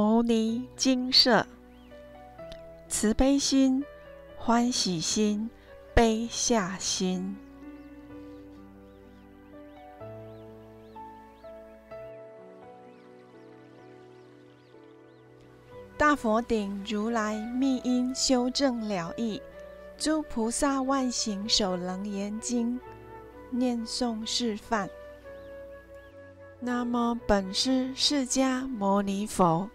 摩尼精舍，慈悲心、欢喜心、悲下心。大佛顶如来密因修正了义，诸菩萨万行首楞严经念诵示范。那么本师释迦牟尼佛，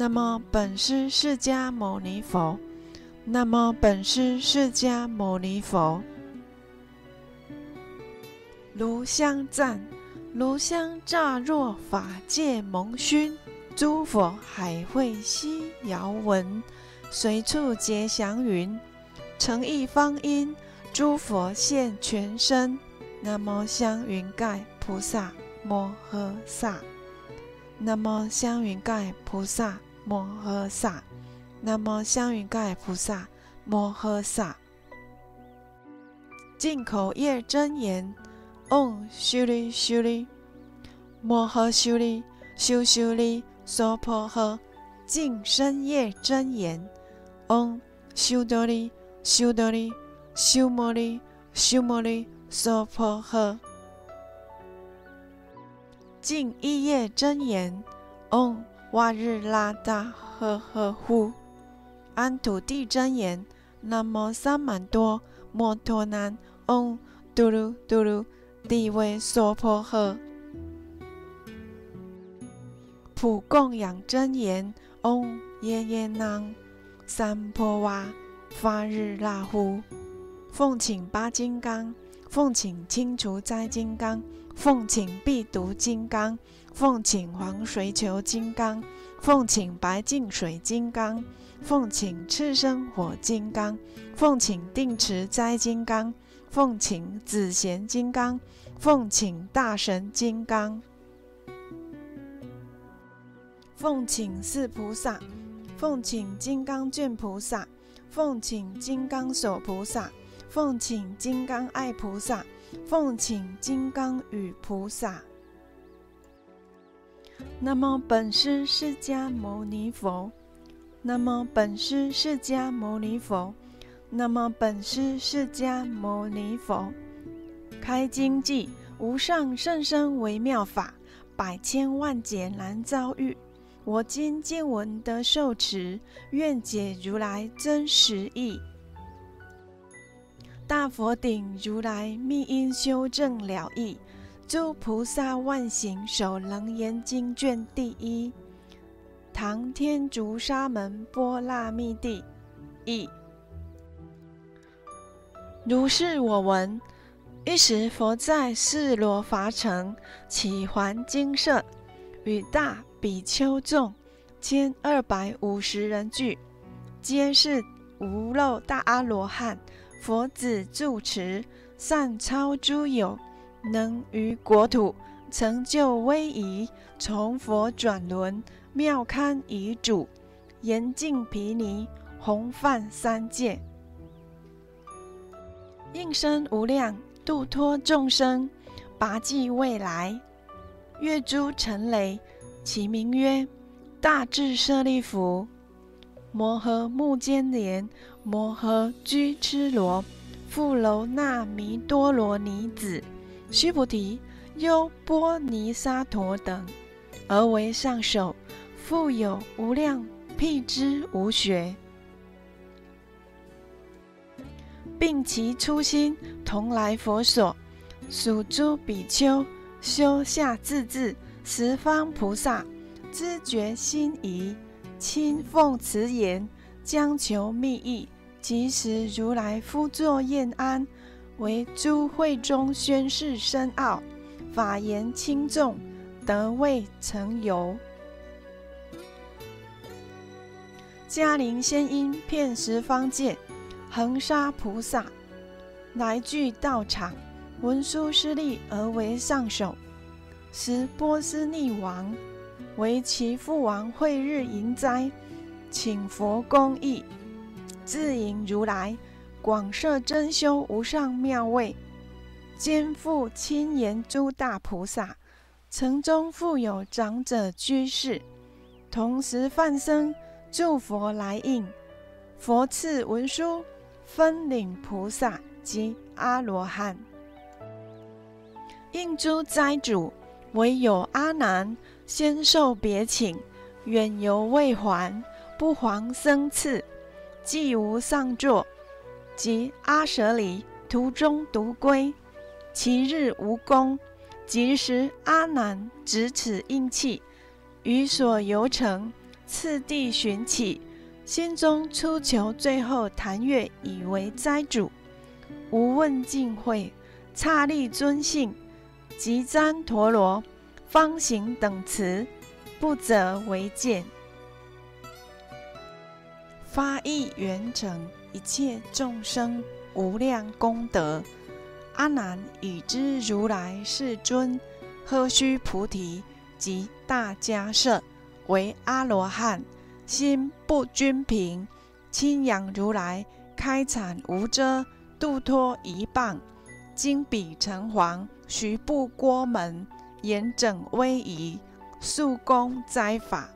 那么本师释迦牟尼佛，那么本师释迦牟尼佛。炉香赞，炉香乍若法界蒙熏。诸佛海会悉遥闻，随处结祥云，诚意方音，诸佛现全身。那么香云盖菩萨摩诃萨，那么香云盖菩萨摩诃萨，南无香云盖菩萨摩诃萨。进口业真言：嗡修利修利，摩诃修利修修利。娑婆诃，净身业真言，嗡修多利修多利修摩利修摩利娑婆诃。净一业真言，嗡瓦日拉达呵呵呼。安土地真言，南无三满多摩托南，嗡嘟噜嘟噜地位娑婆诃。普供养真言，嗡耶耶囊三婆哇发日那呼，奉请八金刚，奉请清除灾金刚，奉请必毒金刚，奉请黄水球金刚，奉请白净水金刚，奉请赤身火金刚，奉请定持灾金刚，奉请紫贤金刚，奉请大神金刚。奉请四菩萨，奉请金刚卷菩萨，奉请金刚手菩萨，奉请金刚爱菩萨，奉请金刚与菩萨。那么本师释迦牟尼佛，那么本师释迦牟尼佛，那么本师释迦牟尼佛。开经记：无上甚深微妙法，百千万劫难遭遇。我今见闻得受持，愿解如来真实义。大佛顶如来密因修正了义，诸菩萨万行首楞严经卷第一。唐天竺沙门波那密地译。如是我闻。一时佛在四罗伐城，起还精舍，与大。比丘众千二百五十人聚，皆是无漏大阿罗汉。佛子住持，善超诸有，能于国土成就威仪，从佛转轮，妙堪遗主，严净毗尼，弘泛三界，应身无量，度脱众生，拔济未来，月诸尘雷。其名曰大智舍利弗，摩诃目犍连，摩诃居痴罗，富楼那弥多罗尼子，须菩提，优波尼沙陀等，而为上首，复有无量辟支无学，并其初心同来佛所，属诸比丘修下自治。十方菩萨知觉心仪，亲奉慈言，将求密意。即时如来夫作宴安，为诸会中宣示深奥，法言轻重，得未成有。迦陵仙音遍十方界，恒沙菩萨来具道场，文殊师利而为上首。时波斯匿王为其父王会日迎斋，请佛公义，自迎如来，广设真修无上妙位，兼复亲言诸大菩萨，城中复有长者居士，同时梵僧诸佛来应，佛赐文殊分领菩萨及阿罗汉。应诸斋主，唯有阿难先受别请，远游未还，不还僧赐，既无上座，即阿舍离途中独归。其日无功，即时阿难执此印器，于所游城，次第寻起，心中初求最后谈月以为斋主，无问尽会，刹利尊姓，即旃陀罗，方行等词，不择为见，发意圆成一切众生无量功德。阿难已知如来世尊，何须菩提及大迦叶为阿罗汉，心不均平，亲仰如来开阐无遮，度脱一棒，金笔成黄，徐步郭门，严整威仪，速功斋法。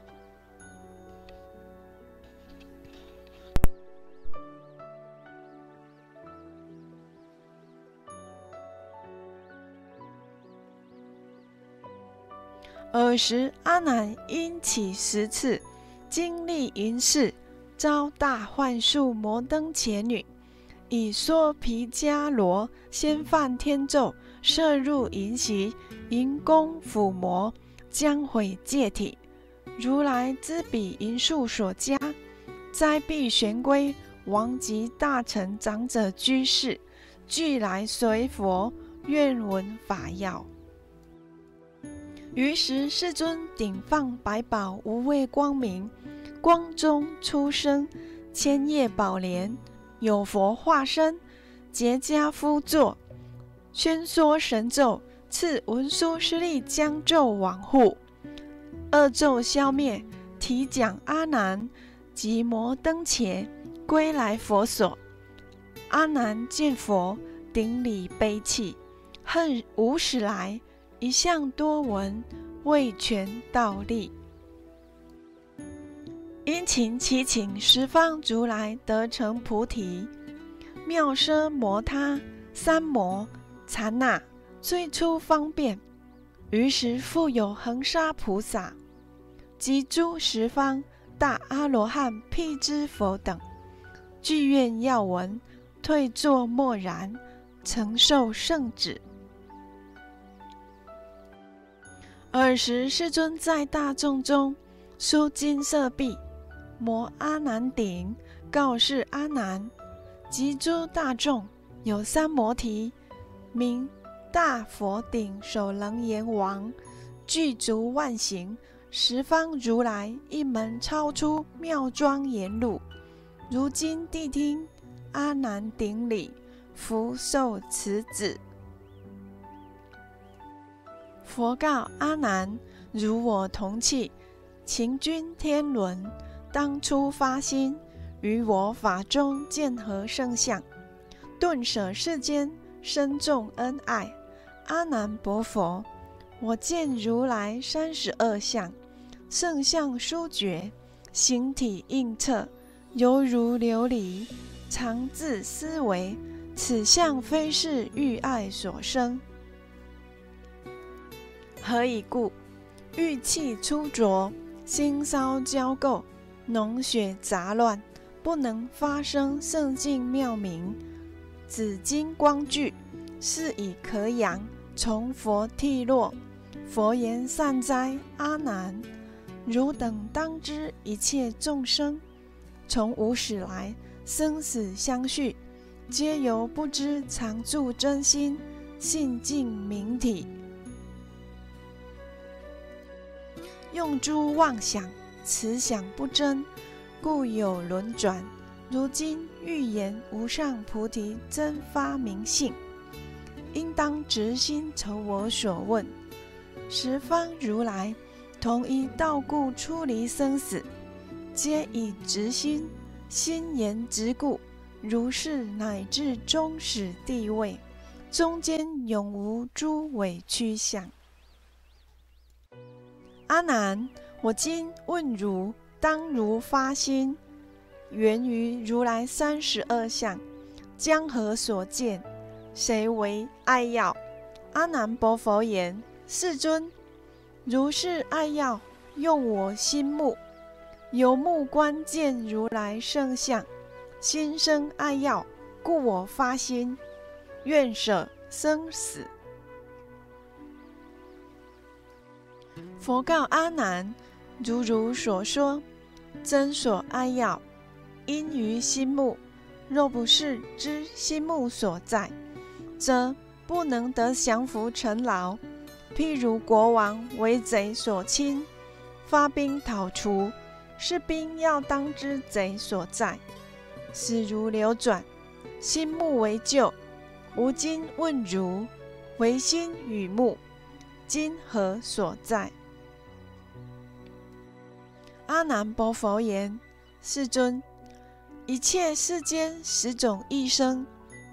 尔时，阿难因起十次，经历淫事，遭大幻术摩登伽女以说毗迦罗先犯天咒，摄入淫习，淫功腐魔，将毁戒体。如来知彼淫术所加，灾必玄归。王及大臣长者居士，俱来随佛，愿闻法要。于是世尊顶放百宝无畏光明，光中出生千叶宝莲，有佛化身，结跏趺坐，宣说神咒，赐文殊师利将咒往护，恶咒消灭，提讲阿难及摩登伽归来佛所。阿难见佛，顶礼悲泣，恨无始来。一向多闻，未全道力。殷勤祈请十方如来得成菩提，妙奢摩他三摩禅那最初方便。于是复有恒沙菩萨及诸十方大阿罗汉辟支佛等，具愿要闻，退坐默然，承受圣旨。尔时，世尊在大众中书金色壁，摩阿难顶，告示阿难及诸大众：有三摩提，名大佛顶首楞严王，具足万行，十方如来一门超出妙庄严路。如今谛听阿难顶礼，福受此子。佛告阿难：“如我同契，勤君天伦，当初发心，于我法中见何圣相？顿舍世间，深重恩爱。阿难薄佛，我见如来三十二相，圣相殊绝，形体映彻，犹如琉璃。常自思维，此相非是欲爱所生。”何以故？欲气粗浊，心烧焦垢，脓血杂乱，不能发生圣境妙明。紫金光聚，是以可养，从佛剃落。佛言：善哉，阿难！汝等当知，一切众生，从无始来，生死相续，皆由不知常住真心，性净明体。用诸妄想，此想不真，故有轮转。如今欲言无上菩提真发明性，应当直心酬我所问。十方如来同一道故出离生死，皆以直心心言直故，如是乃至终始地位，中间永无诸委屈相。阿难，我今问如，当如发心，源于如来三十二相，江河所见，谁为爱药？阿难波佛言：世尊，如是爱药，用我心目，由目观见如来圣相，心生爱药，故我发心，愿舍生死。佛告阿难：如如所说，真所爱要，因于心目。若不是知心目所在，则不能得降伏尘劳。譬如国王为贼所侵，发兵讨除，士兵要当知贼所在，死如流转，心目为救。吾今问如，唯心与目，今何所在？阿难波佛言：“世尊，一切世间十种一生，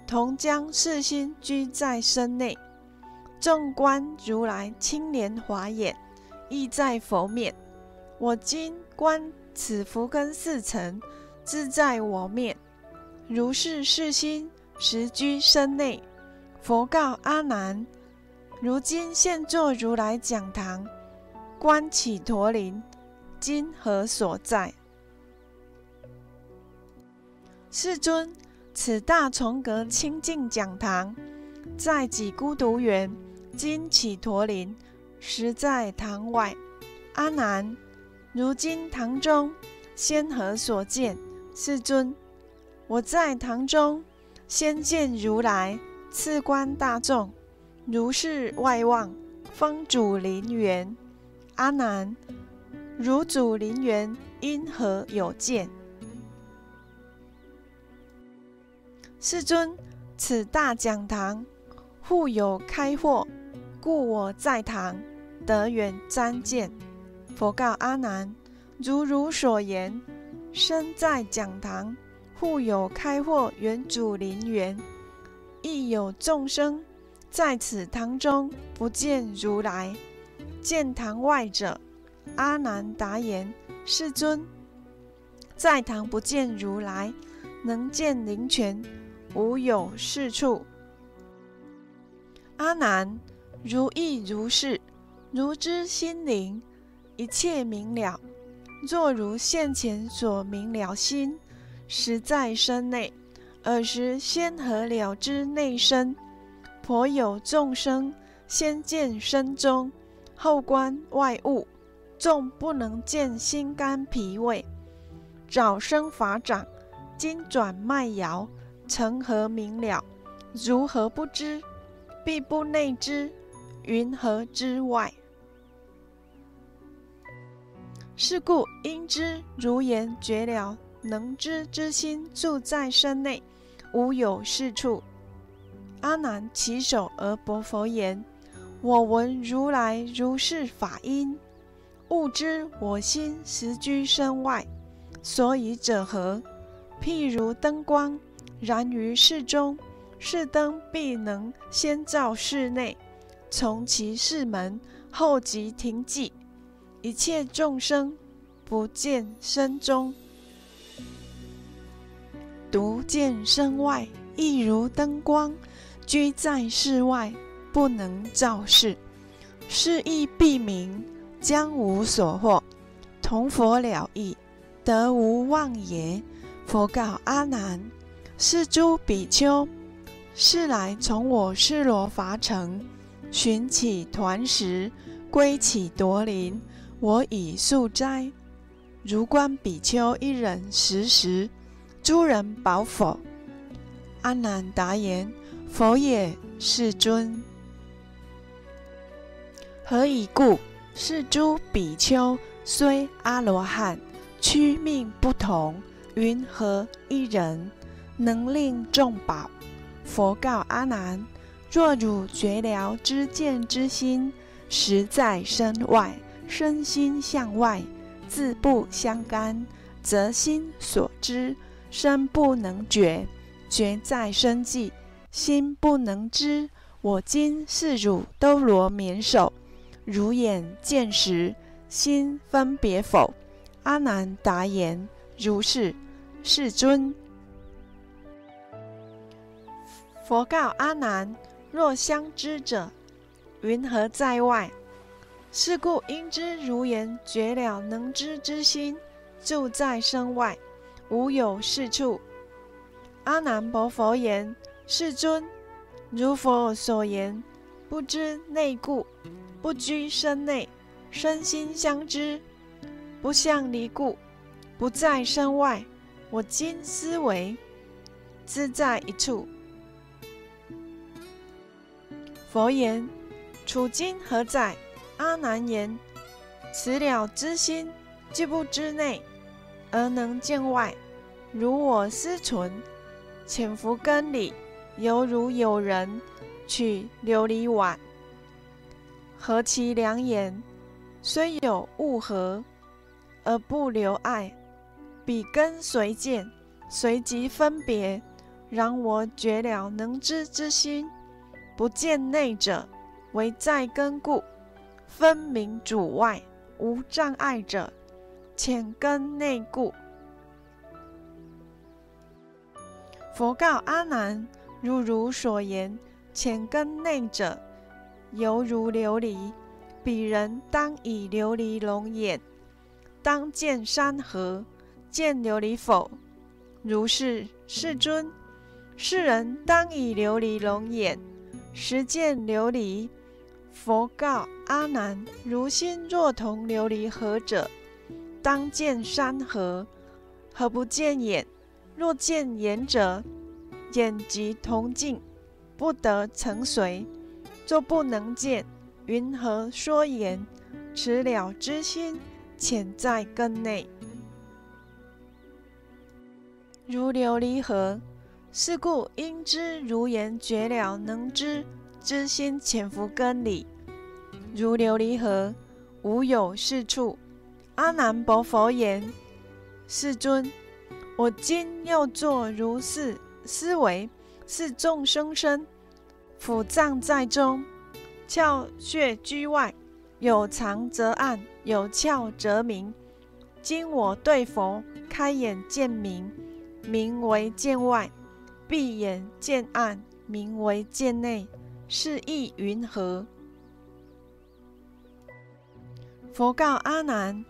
同将世心居在身内。纵观如来清莲华眼，亦在佛面。我今观此福根四尘，自在我面。如是世心实居身内。佛告阿难：如今现作如来讲堂，观起陀林。”今何所在？世尊，此大重阁清净讲堂，在己孤独园，今起陀林，实在堂外。阿难，如今堂中先何所见？世尊，我在堂中先见如来，次观大众，如是外望，方主林园。阿难。如主林园，因何有见？世尊，此大讲堂，户有开豁，故我在堂得远瞻见。佛告阿难：如汝所言，身在讲堂，户有开豁，远主林园，亦有众生在此堂中不见如来，见堂外者。阿难答言：“世尊，在堂不见如来，能见灵泉，无有是处。”阿难，如意如是。如知心灵，一切明了。若如现前所明了心，实在身内。尔时先何了知内身？颇有众生先见身中，后观外物。众不能见心肝脾胃，早生法掌，今转脉摇，成何明了？如何不知？必不内知，云何之外？是故应知如言绝了，能知之心住在身内，无有是处。阿难起手而薄佛言：我闻如来如是法音。悟知我心实居身外，所以者何？譬如灯光燃于室中，室灯必能先照室内，从其室门后即停寂，一切众生不见身中，独见身外，亦如灯光居在室外，不能照室，是亦必明。将无所获，同佛了义，得无妄也。佛告阿难：是诸比丘，是来从我释罗伐城，寻起团食，归起夺林。我以素斋，如观比丘一人食时，诸人饱否？阿难答言：佛也，世尊。何以故？是诸比丘虽阿罗汉，躯命不同，云何一人能令众饱？佛告阿难：若汝觉了知见之心，实在身外，身心向外，自不相干，则心所知，身不能觉；觉在身际，心不能知。我今是汝兜罗绵手。如眼见时，心分别否？阿难答言：如是，世尊。佛告阿难：若相知者，云何在外？是故应知如言绝了能知之心，住在身外，无有是处。阿难薄佛言：世尊，如佛所言，不知内故，不居身内，身心相知，不向离故，不在身外。我今思维，自在一处。佛言：处今何在？阿难言：“此了知心，既不知内，而能见外。如我思存，潜伏根里，犹如有人取琉璃碗，何其两眼，虽有物合，而不留爱。彼根随见，随即分别。然我觉了能知之心，不见内者，为在根故。”分明主外无障碍者，浅根内故。佛告阿难：如如所言，浅根内者，犹如琉璃。彼人当以琉璃龙眼，当见山河，见琉璃否？如是，世尊。世人当以琉璃龙眼，实见琉璃。佛告阿难：如心若同琉璃何者，当见山河，何不见眼？若见眼者，眼即同镜，不得成随。若不能见，云何说言？此了之心，潜在根内，如琉璃河。是故应知如言绝了，能知。知心潜伏根里，如琉璃河，无有是处。阿难薄佛言：“世尊，我今又作如是思维：是众生身，腑脏在中，窍穴居外，有藏则暗，有窍则明。今我对佛开眼见明，明为见外；闭眼见暗，明为见内。”是意云何？佛告阿难：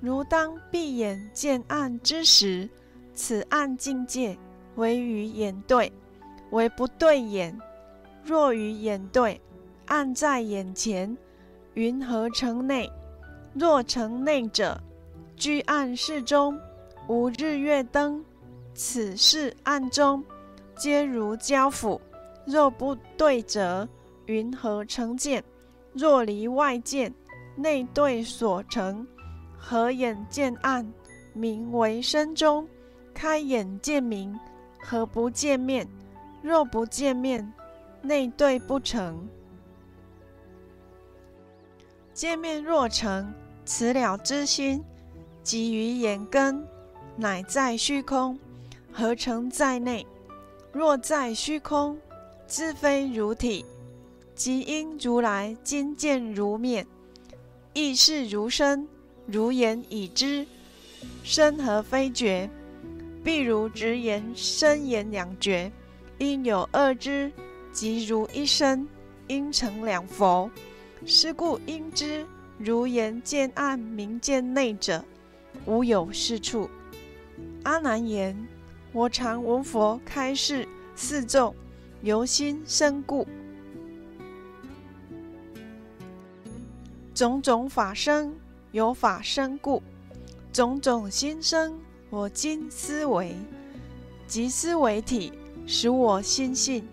如当闭眼见暗之时，此暗境界为与眼对，为不对眼。若与眼对，暗在眼前，云何成内？若成内者，居暗室中，无日月灯，此是暗中，皆如胶腐。若不对者，云何成见？若离外见，内对所成。合眼见暗，名为身中；开眼见明，何不见面？若不见面，内对不成。见面若成，此了之心，即于眼根，乃在虚空，何成在内。若在虚空，自非如体，即因如来今见如面，亦是如身，如言已知。身何非觉？譬如直言身言两绝，因有二知，即如一身，因成两佛。是故应知如言见暗明见内者，无有是处。阿难言：我常闻佛开示四众。由心生故，种种法生，由法生故；种种心生，我今思维，即思维体，使我心性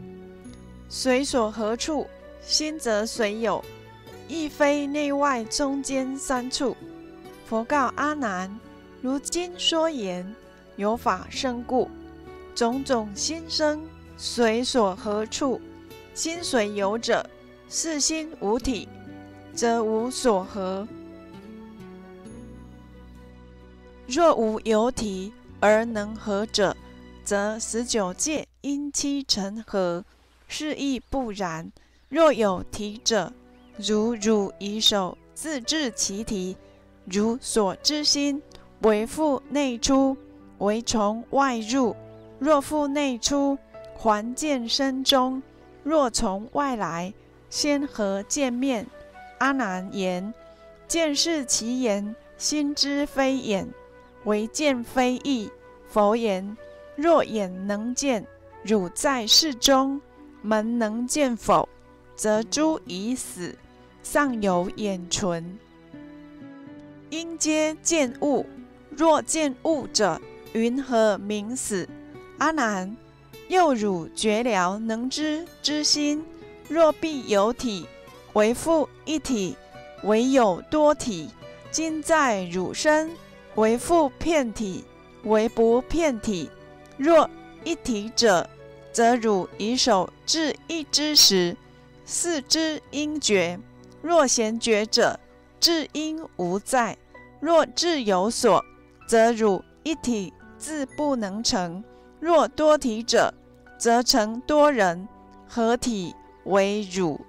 随所何处，心则随有，亦非内外中间三处。佛告阿难：如今说言，有法生故，种种心生。随所何处，心随有者，是心无体，则无所合。若无有体而能合者，则十九界因七成合，是亦不然。若有体者，如汝以手自制其体，如所知心，为复内出，为从外入。若复内出，还见身中；若从外来，先何见面？阿难言：见是其言，心知非眼，唯见非意。佛言：若眼能见，汝在世中，门能见否？则诸已死，尚有眼存。因皆见物，若见物者，云何名死？阿难，又汝觉了能知之心，若必有体，为复一体；唯有多体，今在汝身，为复片体，为不片体。若一体者，则汝以手至一之时，四肢应觉；若闲觉者，至因无在；若智有所，则汝一体自不能成。若多体者，则成多人合体为汝；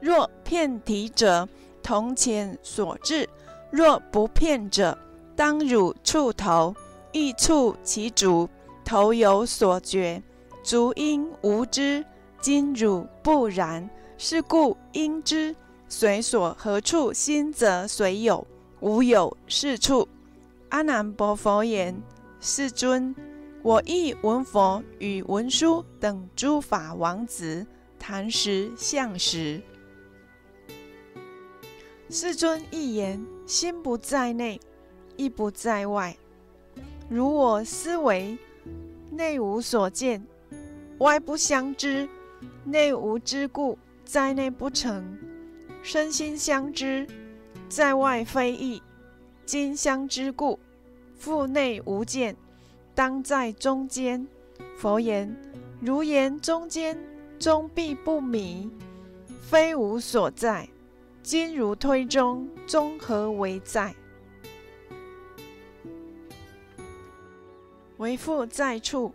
若片体者，同前所至；若不骗者，当汝触头，亦触其足，头有所觉，足因无知。今汝不然，是故应知随所何处心，则随有，无有是处。阿难波佛言。世尊，我亦闻佛与文殊等诸法王子谈时相时。世尊一言：心不在内，意不在外。如我思维，内无所见，外不相知。内无之故，在内不成；身心相知，在外非异。今相知故。腹内无见，当在中间。佛言：如言中间，终必不迷，非无所在。今如推中，中何为在？为复在处，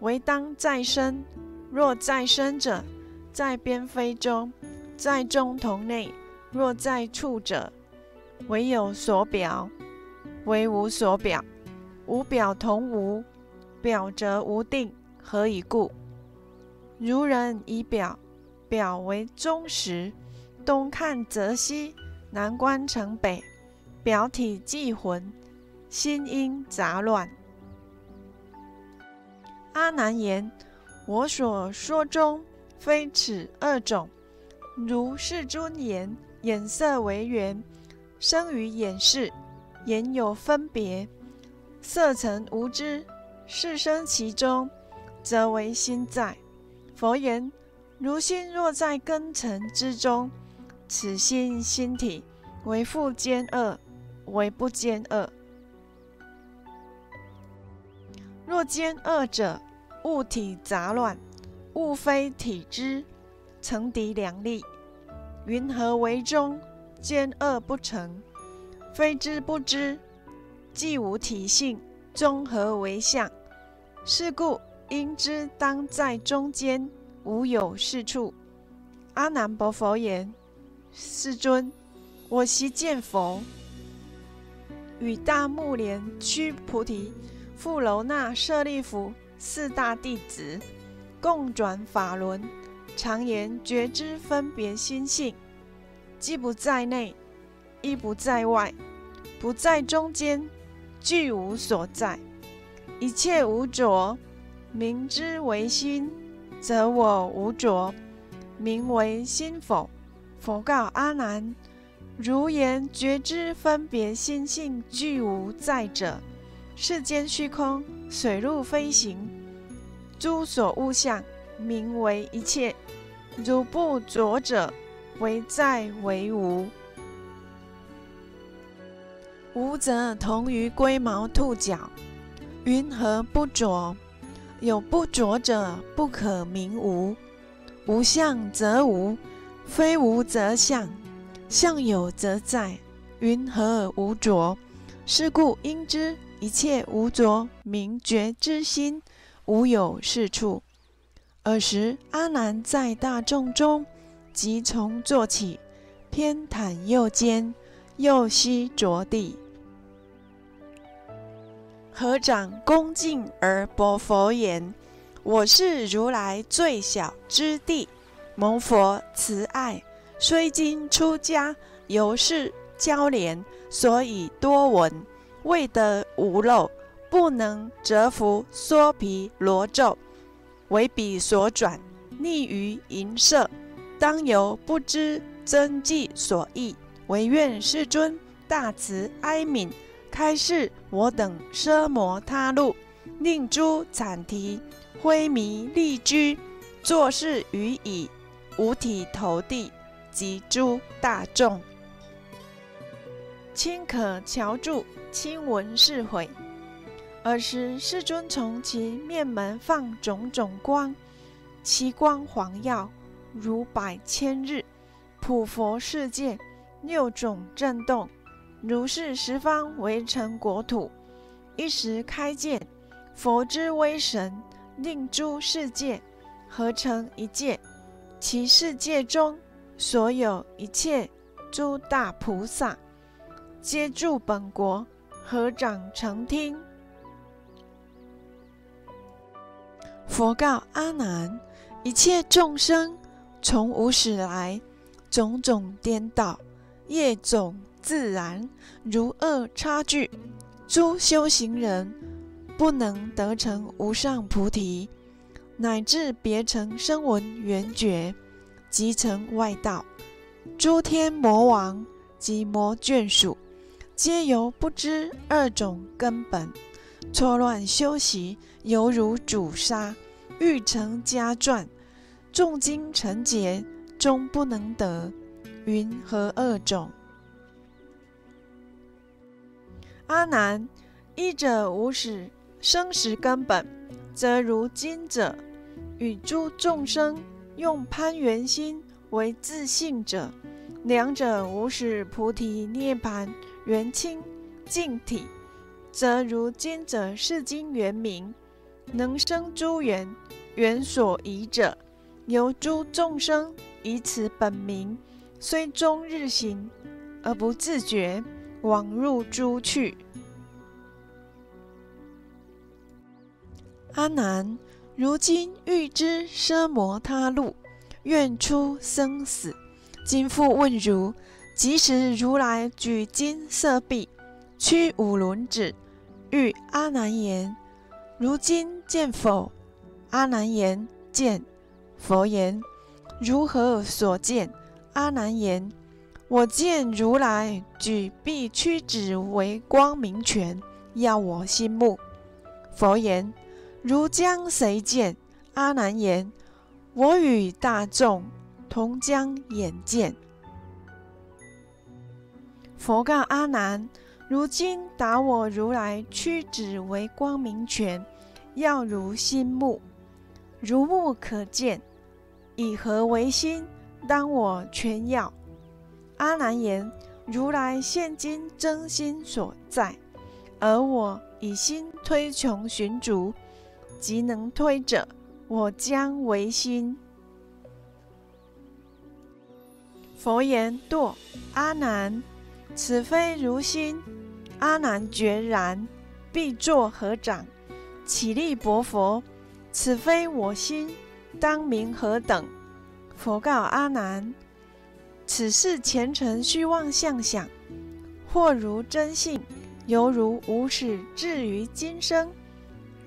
为当在身。若在身者，在边非中，在中同内。若在处者，唯有所表。为无所表，无表同无，表则无定，何以故？如人以表，表为中实，东看则西，南观成北，表体即浑，心因杂乱。阿难言：我所说中，非此二种。如世尊言，眼色为缘，生于眼识。言有分别，色尘无知，是生其中，则为心在。佛言：如心若在根尘之中，此心心体为复兼恶，为不兼恶。若兼恶者，物体杂乱，物非体之，成敌两利，云何为中？兼恶不成。非知不知，既无体性，综合为相。是故应知当在中间，无有是处。阿难伯佛言：世尊，我昔见佛与大目连须菩提、富楼那舍利弗四大弟子共转法轮，常言觉知分别心性，既不在内。亦不在外，不在中间，具无所在，一切无着，名之为心，则我无着，名为心否？佛告阿难：如言觉知分别心性具无在者，世间虚空，水陆飞行，诸所物象，名为一切。如不着者，为在为无。无则同于龟毛兔角，云何不着？有不着者，不可名无。无相则无，非无则相。相有则在，云何无着？是故应知一切无着，名觉之心，无有是处。尔时阿难在大众中，即从坐起，偏袒右肩。右膝着地。合掌恭敬而薄佛言：“我是如来最小之弟，蒙佛慈爱，虽今出家，犹是交连，所以多闻，未得无漏，不能折服缩皮罗咒，为彼所转，溺于淫色，当由不知真迹所译，唯愿世尊大慈哀悯。”开示我等奢摩他路，令诸惨提灰迷利居，作事于以五体投地及诸大众，亲可瞧住，亲闻是悔。尔时世尊从其面门放种种光，其光黄耀，如百千日，普佛世界六种震动。如是十方围城国土，一时开见，佛之威神，令诸世界合成一界。其世界中所有一切诸大菩萨，皆住本国，合掌成听。佛告阿难：一切众生从无始来，种种颠倒，业种。自然如恶差距，诸修行人不能得成无上菩提，乃至别成声闻缘觉，即成外道。诸天魔王及魔眷属，皆由不知二种根本，错乱修习，犹如主杀，欲成家传，重经成劫，终不能得。云何二种？阿难，一者无始生时根本，则如今者与诸众生用攀缘心为自信者，两者无始菩提涅盘缘清净体，则如今者是经缘名，能生诸缘缘所依者，由诸众生以此本名，虽终日行而不自觉。往入诸去。阿难，如今欲知奢摩他路，愿出生死。今复问如：即时如来举金色臂，屈五轮指，欲阿难言：如今见否？阿难言：见。佛言：如何所见？阿难言。我见如来举臂屈指为光明拳，耀我心目。佛言：如将谁见？阿难言：我与大众同将眼见。佛告阿难：如今打我如来屈指为光明拳，耀如心目，如目可见，以何为心？当我全耀。阿难言：“如来现今真心所在，而我以心推穷寻逐，即能推者，我将为心。”佛言：“堕阿难，此非如心。”阿难决然，必作合掌，起立薄佛：“此非我心，当名何等？”佛告阿难。此事前尘虚妄相想，或如真性，犹如无始至于今生，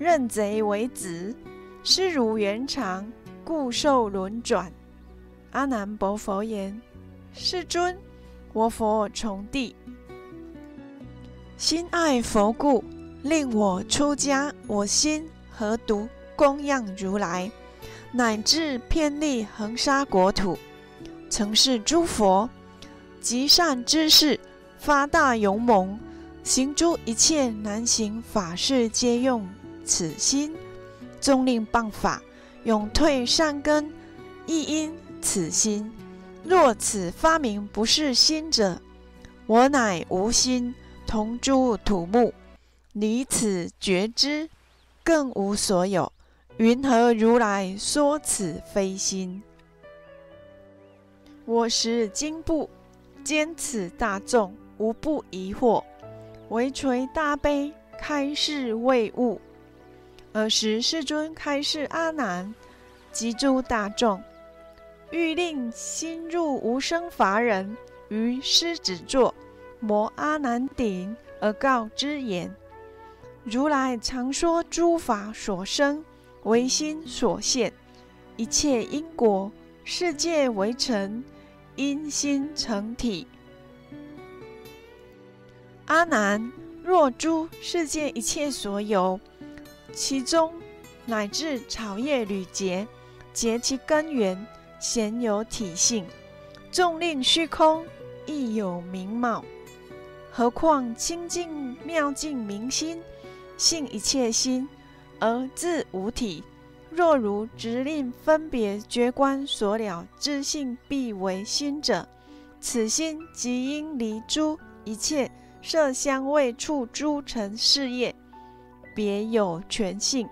认贼为子，失如圆长，故受轮转。阿难薄佛言：“世尊，我佛从地，心爱佛故，令我出家。我心何独供养如来，乃至遍历恒沙国土。”曾是诸佛极善之事，发大勇猛，行诸一切难行法事，皆用此心。终令谤法，永退善根，亦因此心。若此发明不是心者，我乃无心，同诸土木，离此觉知，更无所有。云何如来说此非心？我时经部兼此大众，无不疑惑，唯垂大悲开示未悟。尔时世尊开示阿难及诸大众，欲令心入无生法忍于狮子座摩阿难顶而告之言：如来常说诸法所生唯心所现，一切因果世界为成因心成体。阿难，若诸世界一切所有。其中乃至草叶缕节，结其根源，鲜有体性；纵令虚空，亦有名貌。何况清净妙净明心，性一切心，而自无体。若如直令分别觉观所了知性，必为心者，此心即应离诸一切色香味触诸尘事业。别有权性，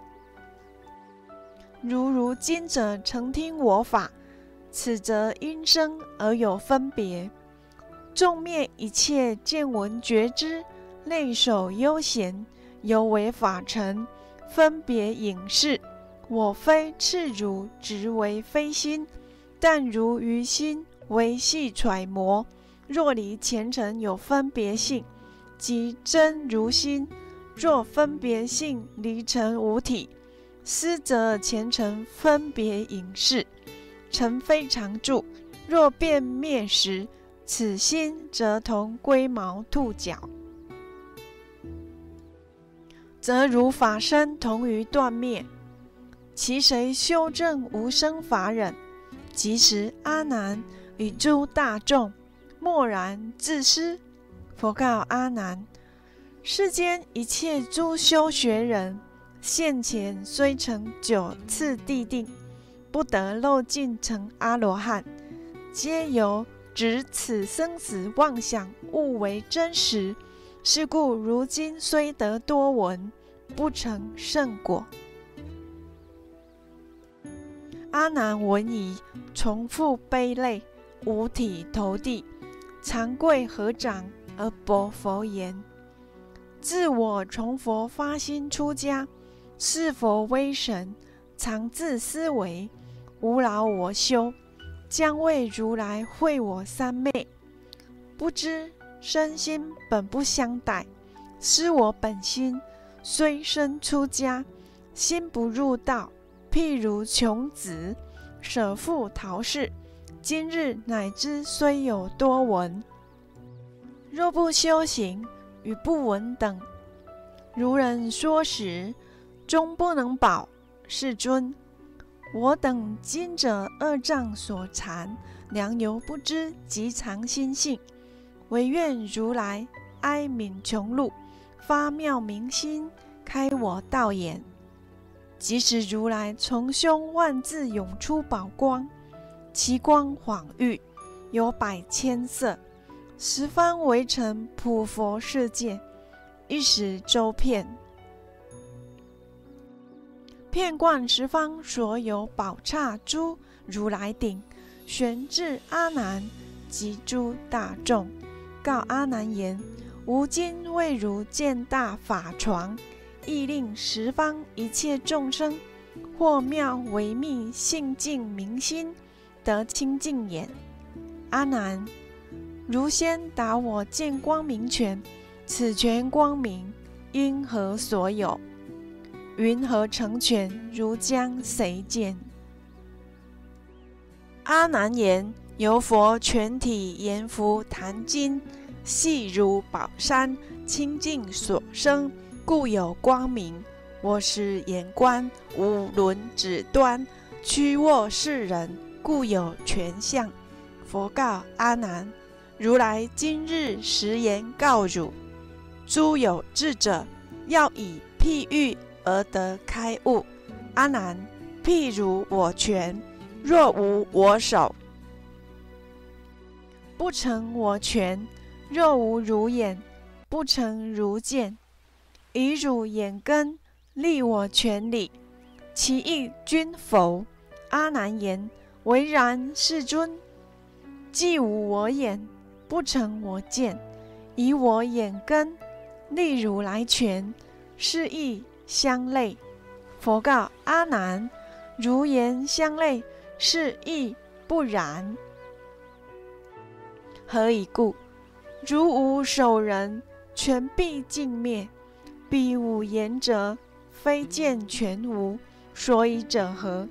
如如今者曾听我法，此则因生而有分别。众灭一切见闻觉知，内守悠闲，犹为法尘，分别影视。我非赤如，直为非心，但如于心为细揣摩。若离前尘有分别性，即真如心。若分别性离尘无体，思则前尘分别影视，尘非常住。若变灭时，此心则同龟毛兔角，则如法身同于断灭。其谁修正无生法忍？即时阿难与诸大众默然自思。佛告阿难。世间一切诸修学人，现前虽成九次地定，不得漏尽成阿罗汉，皆由执此生死妄想误为真实。是故如今虽得多闻，不成圣果。阿难闻已，重复悲泪，五体投地，长跪合掌而薄佛言。自我从佛发心出家，是佛威神，常自思维，无劳我修，将为如来会我三昧。不知身心本不相待，失我本心，虽身出家，心不入道。譬如穷子舍父逃世，今日乃知虽有多闻，若不修行。与不闻等，如人说时，终不能保。世尊，我等今者恶障所缠，良由不知，极藏心性，唯愿如来哀悯穷路，发妙明心，开我道眼。即使如来从胸万字涌出宝光，其光晃喻，有百千色。十方围城普佛世界，一时周遍，遍贯十方所有宝刹诸如来顶，悬至阿难及诸大众，告阿难言：吾今为汝见大法床，亦令十方一切众生，或妙为密性净明心，得清净眼。阿难。如先达我见光明权，此权光明因何所有？云何成全？如将谁见？阿难言：由佛全体阎浮檀金，细如宝山，清净所生，故有光明。我是眼观五轮指端，屈卧世人，故有全相。佛告阿难。如来今日实言告汝：诸有智者，要以譬喻而得开悟。阿难，譬如我拳，若无我手，不成我拳；若无汝眼，不成汝见。以汝眼根立我拳里，其意均否？阿难言：唯然，世尊。既无我眼。不成我见，以我眼根，立如来权，是亦相类。佛告阿难：如言相类，是亦不然。何以故？如无守人，权必尽灭；必无言者，非见全无。所以者何？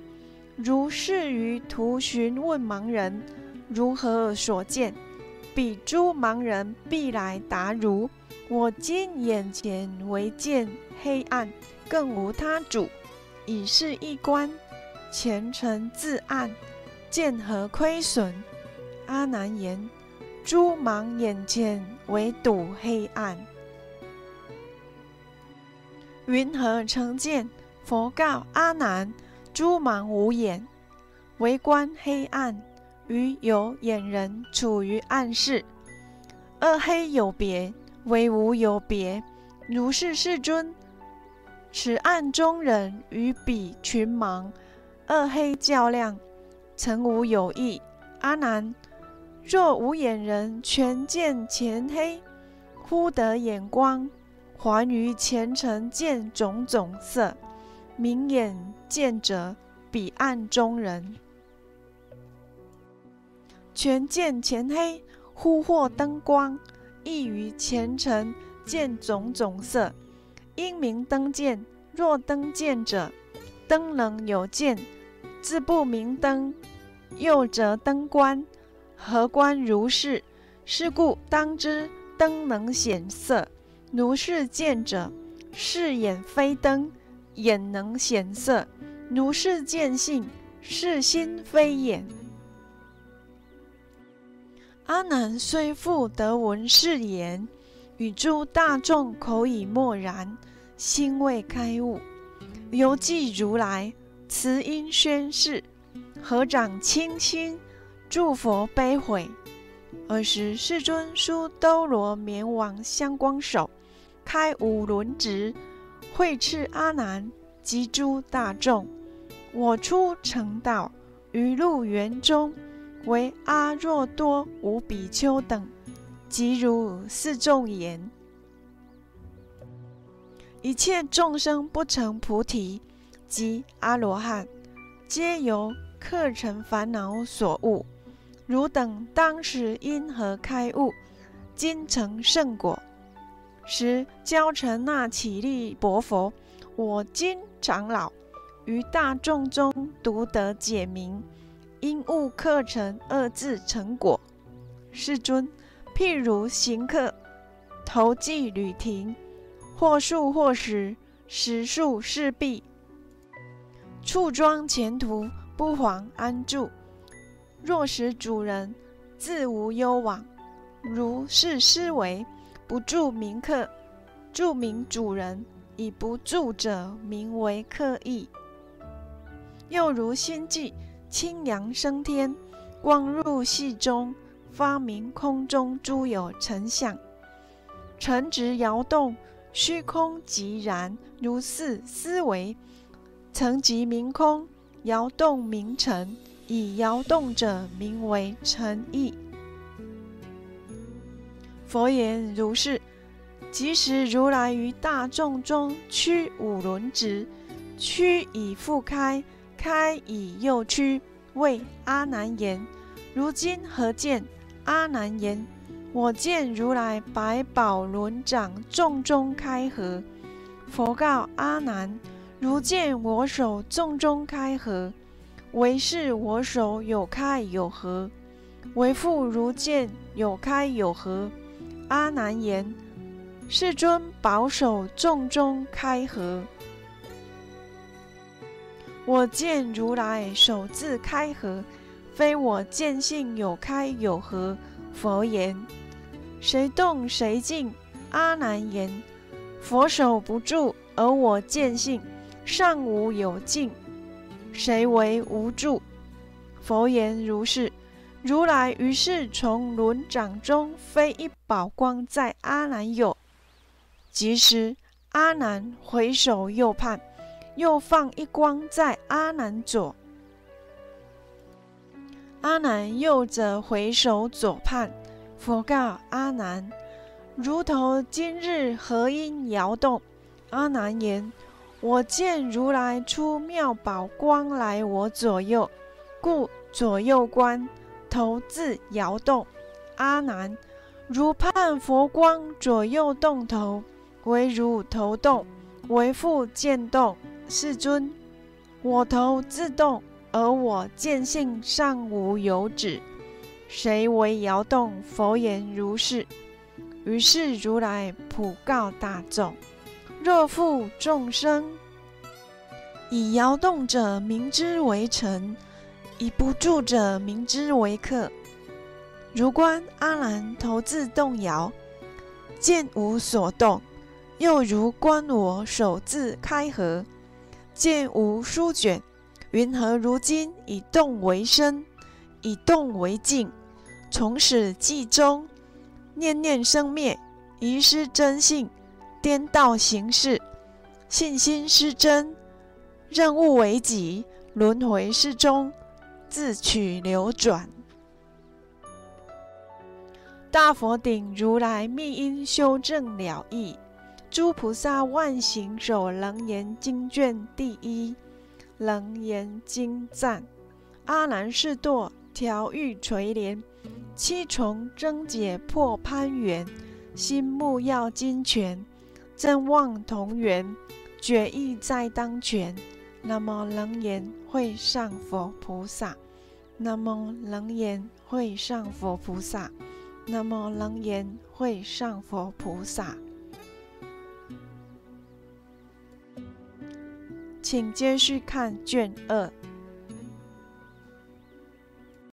如是于途寻问盲人，如何所见？彼诸盲人必来答如：我今眼前唯见黑暗，更无他主，已是一观。前尘自暗，见何亏损？阿难言。诸盲眼前唯睹黑暗，云何成见？佛告阿难：诸盲无眼，唯观黑暗。与有眼人处于暗室，二黑有别，唯无有别。如是世尊，此暗中人与彼群盲，二黑较量，曾无有异。阿难。若无眼人全见前黑，忽得眼光，还于前尘见种种色，明眼见者，彼暗中人。全见前黑，忽获灯光，亦于前尘见种种色。因明灯见，若灯见者，灯能有见；自不明灯，又则灯观。何观如是？是故当知灯能显色。如是见者，是眼非灯，眼能显色。如是见性，是心非眼。阿难虽复得闻是言，与诸大众口已默然，心未开悟。犹记如来慈音宣示，合掌倾心。诸佛悲悔。尔时世尊书兜罗绵王相光手，开五轮值，会斥阿难及诸大众：我出成道于路园中，为阿若多无比丘等，即如四众言：一切众生不成菩提，即阿罗汉，皆由客尘烦恼所误。汝等当时因何开悟？今成圣果。时教成那起立薄佛，我今长老于大众中独得解明，因悟课程二字成果。世尊，譬如行客投寄旅亭，或数或时，时数势必，处庄前途，不妨安住。若使主人自无忧往，如是思维，不住名客，著名主人以不住者，名为客意。又如心际，清扬升天，光入隙中，发明空中诸有成相，尘直摇动，虚空即然。如是思维，曾即明空，摇动明尘。以摇动者名为诚意。佛言如是。即时如来于大众中屈五轮直，屈以复开，开以右屈，为阿难言：如今何见？阿难言：我见如来百宝轮掌众中开合。佛告阿难：如见我手众中开合。唯是我手有开有合，为复如见有开有合。阿难言：世尊保守众中开合。我见如来手自开合，非我见性有开有合。佛言：谁动谁静？阿难言：佛手不住，而我见性尚无有静。谁为无助？佛言如是。如来于是从轮掌中飞一宝光在阿难有，即时阿难回首右盼，又放一光在阿难左。阿难又则回首左盼，佛告阿难：如头今日何因摇动？阿难言：我见如来出妙宝光来我左右，故左右观，头自摇动。阿难，如盼佛光左右动头，唯如头动，为复见动。世尊，我头自动，而我见性尚无有止，谁为摇动？佛言如是。于是如来普告大众：若复众生以摇动者，名之为尘；以不住者，名之为客。如观阿难头自动摇，见无所动；又如观我手自开合，见无书卷。云何如今以动为身，以动为静，从始至终？念念生灭，遗失真性，颠倒形式，信心失真，任务为己，轮回失终，自取流转。大佛顶如来密因修正了义，诸菩萨万行首楞严经卷第一，楞严经赞，阿难是堕调御垂帘。七重增解破攀缘，心目要金泉，正望同源，决意在当权。那么楞严会上佛菩萨，那么楞严会上佛菩萨，那么楞严会上佛菩萨。请继续看卷二。